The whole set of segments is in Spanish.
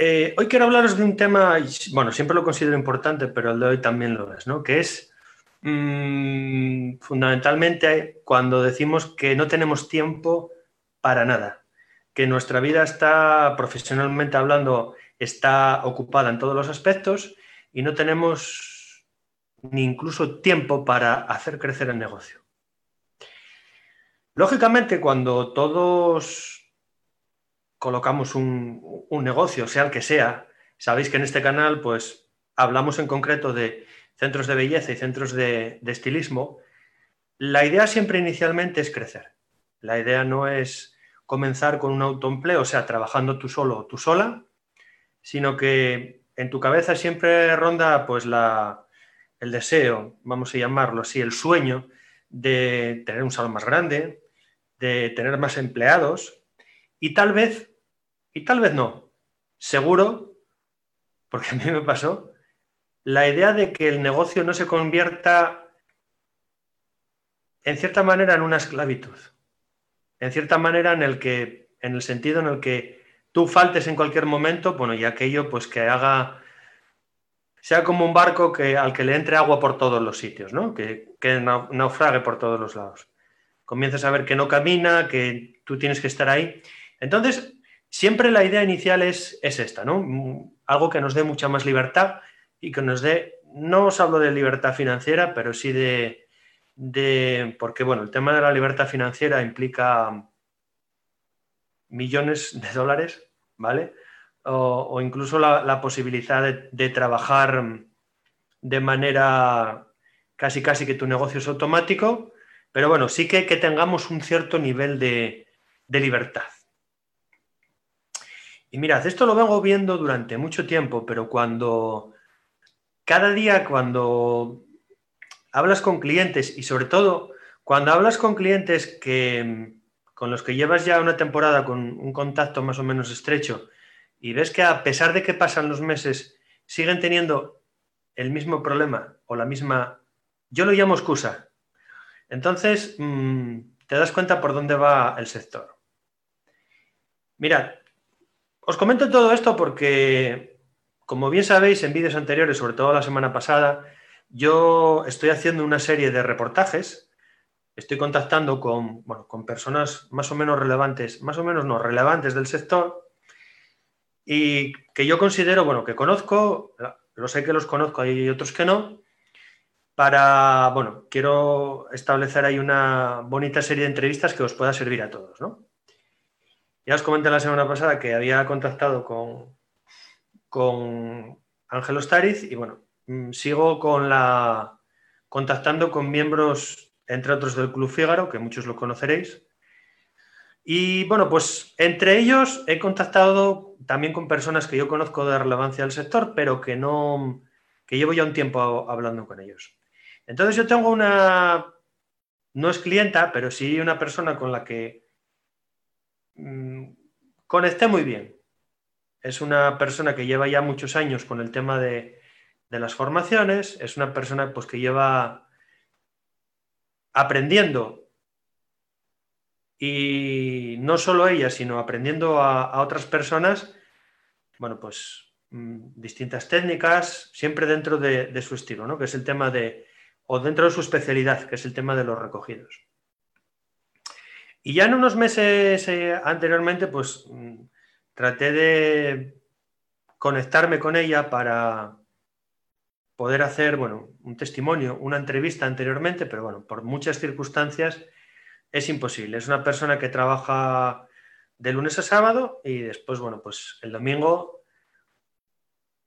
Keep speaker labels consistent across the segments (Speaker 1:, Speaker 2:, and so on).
Speaker 1: Eh, hoy quiero hablaros de un tema, bueno, siempre lo considero importante, pero el de hoy también lo es, ¿no? Que es mm, fundamentalmente cuando decimos que no tenemos tiempo para nada, que nuestra vida está, profesionalmente hablando, está ocupada en todos los aspectos y no tenemos ni incluso tiempo para hacer crecer el negocio. Lógicamente, cuando todos colocamos un, negocio, sea el que sea, sabéis que en este canal pues hablamos en concreto de centros de belleza y centros de, estilismo, la idea siempre inicialmente es crecer. La idea no es comenzar con un autoempleo, o sea, trabajando tú solo o tú sola, sino que en tu cabeza siempre ronda pues la, el deseo, vamos a llamarlo así, el sueño de tener un salón más grande, de tener más empleados y tal vez y tal vez no. Seguro, porque a mí me pasó, la idea de que el negocio no se convierta en cierta manera en una esclavitud. En cierta manera en el que, en el sentido en el que tú faltes en cualquier momento, bueno, y aquello pues que haga sea como un barco que, al que le entre agua por todos los sitios, ¿no? Que, que naufrague por todos los lados. Comienzas a ver que no camina, que tú tienes que estar ahí. Entonces, Siempre la idea inicial es, esta, ¿no? Algo que nos dé mucha más libertad y que nos dé, no os hablo de libertad financiera, pero sí de, porque bueno, el tema de la libertad financiera implica millones de dólares, ¿vale? O, incluso la, posibilidad de, trabajar de manera casi casi que tu negocio es automático, pero bueno, sí que, que tengamos un cierto nivel de libertad. Y mirad, esto lo vengo viendo durante mucho tiempo, pero cuando cada día cuando hablas con clientes y sobre todo cuando hablas con clientes que con los que llevas ya una temporada con un contacto más o menos estrecho y ves que a pesar de que pasan los meses siguen teniendo el mismo problema o la misma, yo lo llamo excusa. Entonces mm, te das cuenta por dónde va el sector. Mirad, os comento todo esto porque, como bien sabéis, en vídeos anteriores, sobre todo la semana pasada, yo estoy haciendo una serie de reportajes, estoy contactando con, con personas más o menos relevantes, más o menos no relevantes del sector, y que yo considero, bueno, que conozco, lo sé que los conozco, hay otros que no, para, bueno, quiero establecer ahí una bonita serie de entrevistas que os pueda servir a todos, ¿no? Ya os comenté la semana pasada que había contactado con, con Ángel Ostariz y bueno, mm, sigo con la contactando con miembros, entre otros del Club Fígaro, que muchos lo conoceréis. Y bueno, pues entre ellos he contactado también con personas que yo conozco de relevancia del sector, pero que no, que llevo ya un tiempo hablando con ellos. Entonces yo tengo una, no es clienta, pero sí una persona con la que Mm, conecté muy bien. Es una persona que lleva ya muchos años con el tema de, las formaciones, es una persona pues, que lleva aprendiendo y no solo ella, sino aprendiendo a, otras personas, bueno, pues mm, distintas técnicas, siempre dentro de, de, su estilo, ¿no? Que es el tema de, o dentro de su especialidad, que es el tema de los recogidos. Y ya en unos meses eh, anteriormente, pues mm, traté de conectarme con ella para poder hacer, bueno, un testimonio, una entrevista anteriormente, pero bueno, por muchas circunstancias es imposible. Es una persona que trabaja de lunes a sábado y después, bueno, pues el domingo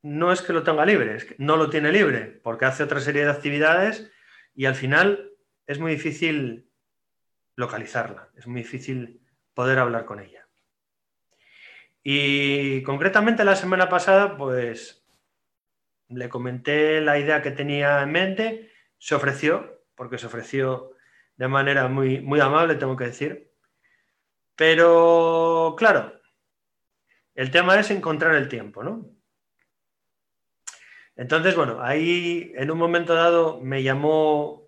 Speaker 1: no es que lo tenga libre, es que no lo tiene libre, porque hace otra serie de actividades y al final es muy difícil localizarla, es muy difícil poder hablar con ella. Y concretamente la semana pasada, pues le comenté la idea que tenía en mente, se ofreció, porque se ofreció de manera muy, muy amable, tengo que decir. Pero, claro, el tema es encontrar el tiempo, ¿no? Entonces, bueno, ahí en un momento dado me llamó,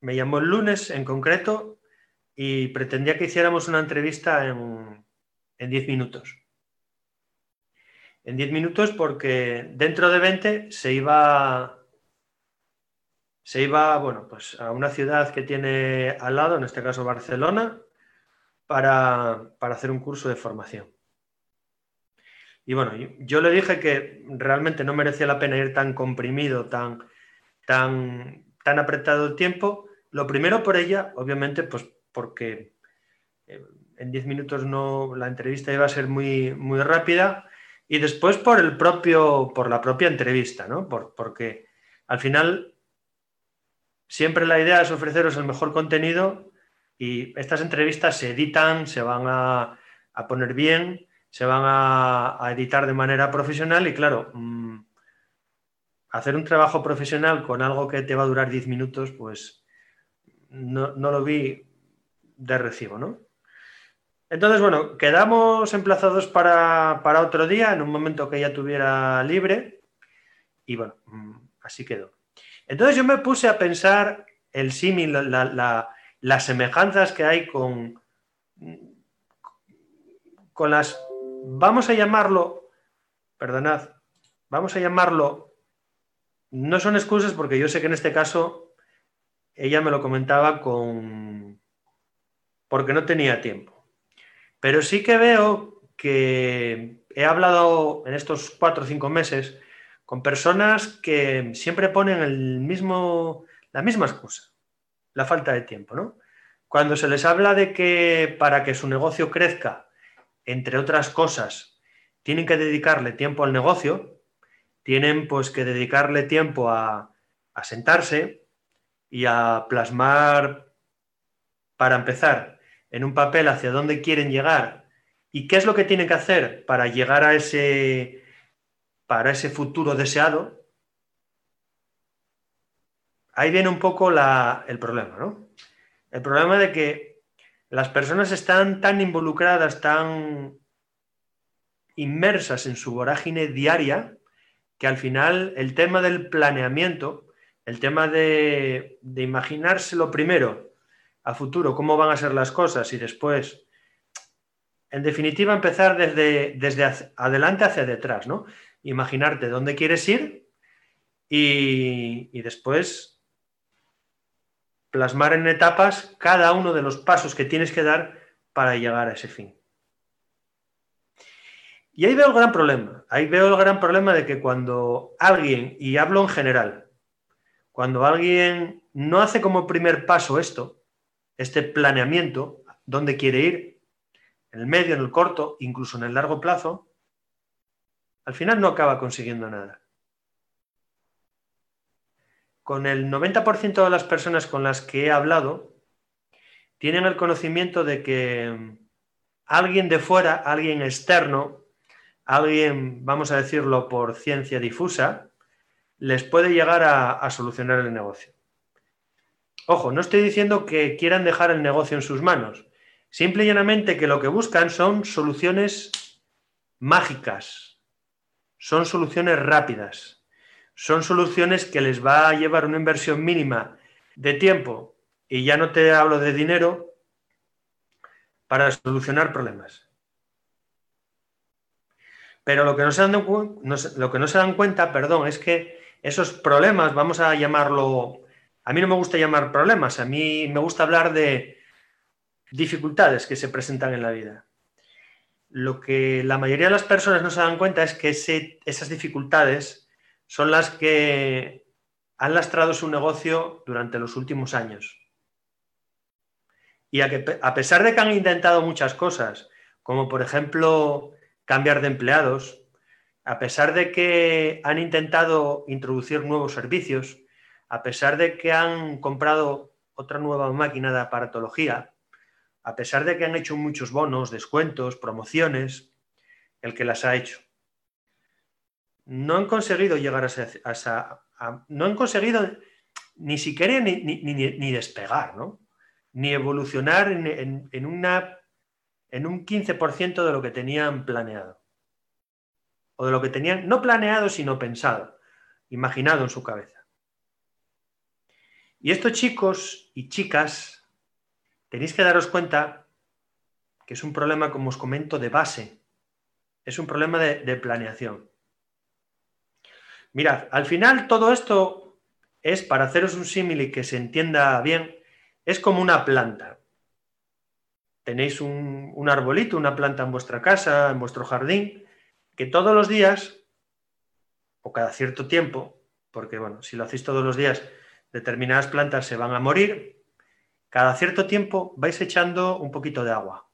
Speaker 1: me llamó el lunes en concreto y pretendía que hiciéramos una entrevista en 10 minutos. en 10 minutos porque dentro de 20 se iba se iba bueno, pues a una ciudad que tiene al lado, en este caso Barcelona, para, para hacer un curso de formación. Y bueno, yo le dije que realmente no merecía la pena ir tan comprimido, tan, tan, tan apretado el tiempo. Lo primero por ella, obviamente, pues porque eh, en 10 minutos no, la entrevista iba a ser muy, muy rápida. Y después por el propio, por la propia entrevista, ¿no? Por, porque al final siempre la idea es ofreceros el mejor contenido y estas entrevistas se editan, se van a, a poner bien se van a, editar de manera profesional y claro, mm, hacer un trabajo profesional con algo que te va a durar 10 minutos, pues no, lo vi de recibo, ¿no? Entonces, bueno, quedamos emplazados para, otro día, en un momento que ella tuviera libre, y bueno, mm, así quedó. Entonces yo me puse a pensar el símil, las semejanzas que hay con, con las vamos a llamarlo, perdonad, vamos a llamarlo, no son excusas porque yo sé que en este caso ella me lo comentaba con, porque no tenía tiempo. Pero sí que veo que he hablado en estos cuatro o cinco meses con personas que siempre ponen el mismo, la misma excusa, la falta de tiempo, ¿no? Cuando se les habla de que para que su negocio crezca entre otras cosas, tienen que dedicarle tiempo al negocio, tienen pues que dedicarle tiempo a, sentarse y a plasmar, para empezar, en un papel hacia dónde quieren llegar y qué es lo que tienen que hacer para llegar a ese, para ese futuro deseado, ahí viene un poco el problema, ¿no? El problema de que las personas están tan involucradas, tan inmersas en su vorágine diaria, que al final el tema del planeamiento, el tema de, imaginarse lo primero a futuro, cómo van a ser las cosas y después, en definitiva, empezar desde, desde adelante hacia detrás, ¿no? Imaginarte dónde quieres ir y, y después plasmar en etapas cada uno de los pasos que tienes que dar para llegar a ese fin. Y ahí veo el gran problema. Ahí veo el gran problema de que cuando alguien, y hablo en general, cuando alguien no hace como primer paso esto, este planeamiento, dónde quiere ir, en el medio, en el corto, incluso en el largo plazo, al final no acaba consiguiendo nada con el 90% de las personas con las que he hablado tienen el conocimiento de que alguien de fuera, alguien externo, alguien, vamos a decirlo por ciencia difusa, les puede llegar a, solucionar el negocio. Ojo, no estoy diciendo que quieran dejar el negocio en sus manos, simple y llanamente que lo que buscan son soluciones mágicas, son soluciones rápidas. Son soluciones que les va a llevar una inversión mínima de tiempo, y ya no te hablo de dinero, para solucionar problemas. Pero lo que no se dan, lo que no se dan cuenta, perdón, es que esos problemas, vamos a llamarlo, a mí no me gusta llamar problemas, a mí me gusta hablar de dificultades que se presentan en la vida. Lo que la mayoría de las personas no se dan cuenta es que esas dificultades son las que han lastrado su negocio durante los últimos años. Y a, que, a pesar de que han intentado muchas cosas, como por ejemplo cambiar de empleados, a pesar de que han intentado introducir nuevos servicios, a pesar de que han comprado otra nueva máquina de aparatología, a pesar de que han hecho muchos bonos, descuentos, promociones, el que las ha hecho no han conseguido llegar a no han conseguido ni siquiera ni, despegar, ¿no? Ni evolucionar en, en un 15% de lo que tenían planeado. O de lo que tenían, no planeado, sino pensado, imaginado en su cabeza. Y estos chicos y chicas, tenéis que daros cuenta que es un problema, como os comento, de base es un problema de, planeación. Mirad, al final todo esto es, para haceros un símil y que se entienda bien, es como una planta. Tenéis un, un arbolito, una planta en vuestra casa, en vuestro jardín, que todos los días, o cada cierto tiempo, porque bueno, si lo hacéis todos los días, determinadas plantas se van a morir, cada cierto tiempo vais echando un poquito de agua,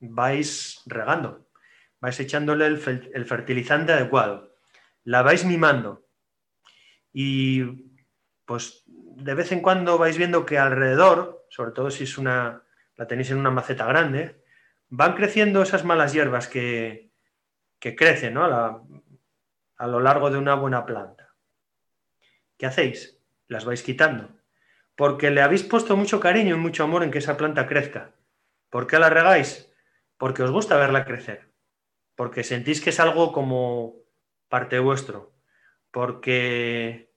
Speaker 1: vais regando, vais echándole el, fertilizante adecuado, la vais mimando y pues de vez en cuando vais viendo que alrededor, sobre todo si es una, la tenéis en una maceta grande, van creciendo esas malas hierbas que, que crecen a, a lo largo de una buena planta. ¿Qué hacéis? Las vais quitando. Porque le habéis puesto mucho cariño y mucho amor en que esa planta crezca. ¿Por qué la regáis? Porque os gusta verla crecer porque sentís que es algo como parte vuestro, porque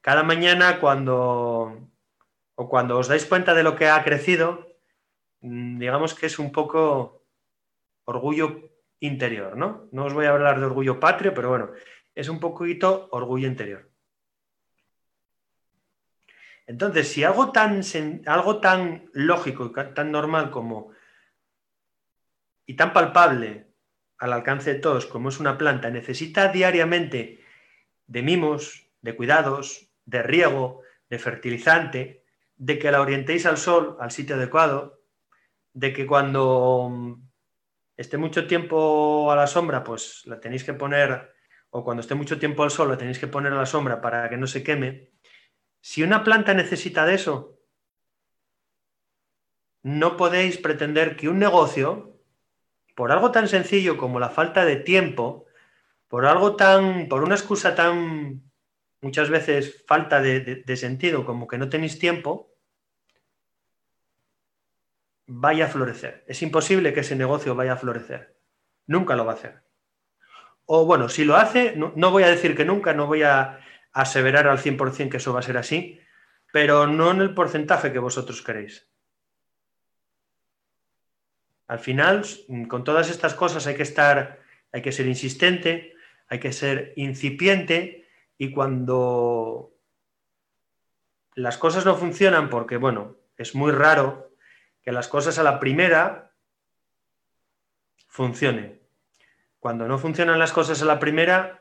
Speaker 1: cada mañana cuando o cuando os dais cuenta de lo que ha crecido, mm, digamos que es un poco orgullo interior, ¿no? No os voy a hablar de orgullo patrio, pero bueno, es un poquito orgullo interior. Entonces, si algo tan, lógico y tan normal como y tan palpable al alcance de todos, como es una planta, necesita diariamente de mimos, de cuidados, de riego, de fertilizante, de que la orientéis al sol, al sitio adecuado, de que cuando esté mucho tiempo a la sombra, pues la tenéis que poner, o cuando esté mucho tiempo al sol, la tenéis que poner a la sombra para que no se queme. Si una planta necesita de eso, no podéis pretender que un negocio por algo tan sencillo como la falta de tiempo, por algo tan, por una excusa tan muchas veces falta de, sentido como que no tenéis tiempo, vaya a florecer. Es imposible que ese negocio vaya a florecer. Nunca lo va a hacer. O bueno, si lo hace, no, no voy a decir que nunca, no voy a aseverar al 100% que eso va a ser así, pero no en el porcentaje que vosotros queréis. Al final, con todas estas cosas hay que estar, hay que ser insistente, hay que ser incipiente y cuando las cosas no funcionan, porque bueno, es muy raro que las cosas a la primera funcionen. Cuando no funcionan las cosas a la primera,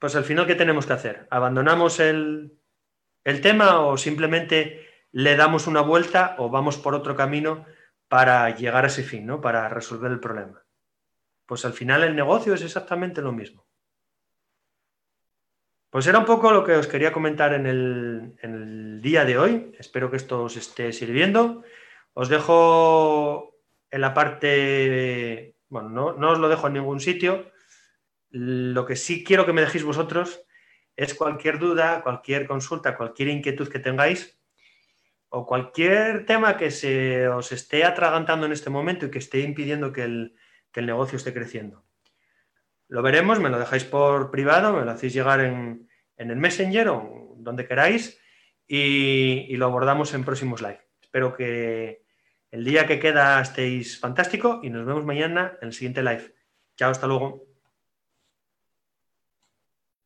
Speaker 1: pues al final, ¿qué tenemos que hacer? ¿Abandonamos el, el tema o simplemente le damos una vuelta o vamos por otro camino? para llegar a ese fin, ¿no? Para resolver el problema. Pues al final el negocio es exactamente lo mismo. Pues era un poco lo que os quería comentar en el, día de hoy. Espero que esto os esté sirviendo. Os dejo en la parte, bueno, no, no, os lo dejo en ningún sitio. Lo que sí quiero que me dejéis vosotros es cualquier duda, cualquier consulta, cualquier inquietud que tengáis o cualquier tema que se os esté atragantando en este momento y que esté impidiendo que el, negocio esté creciendo. Lo veremos, me lo dejáis por privado, me lo hacéis llegar en, el Messenger o donde queráis y, y, lo abordamos en próximos live. Espero que el día que queda estéis fantástico y nos vemos mañana en el siguiente live. Chao, hasta luego.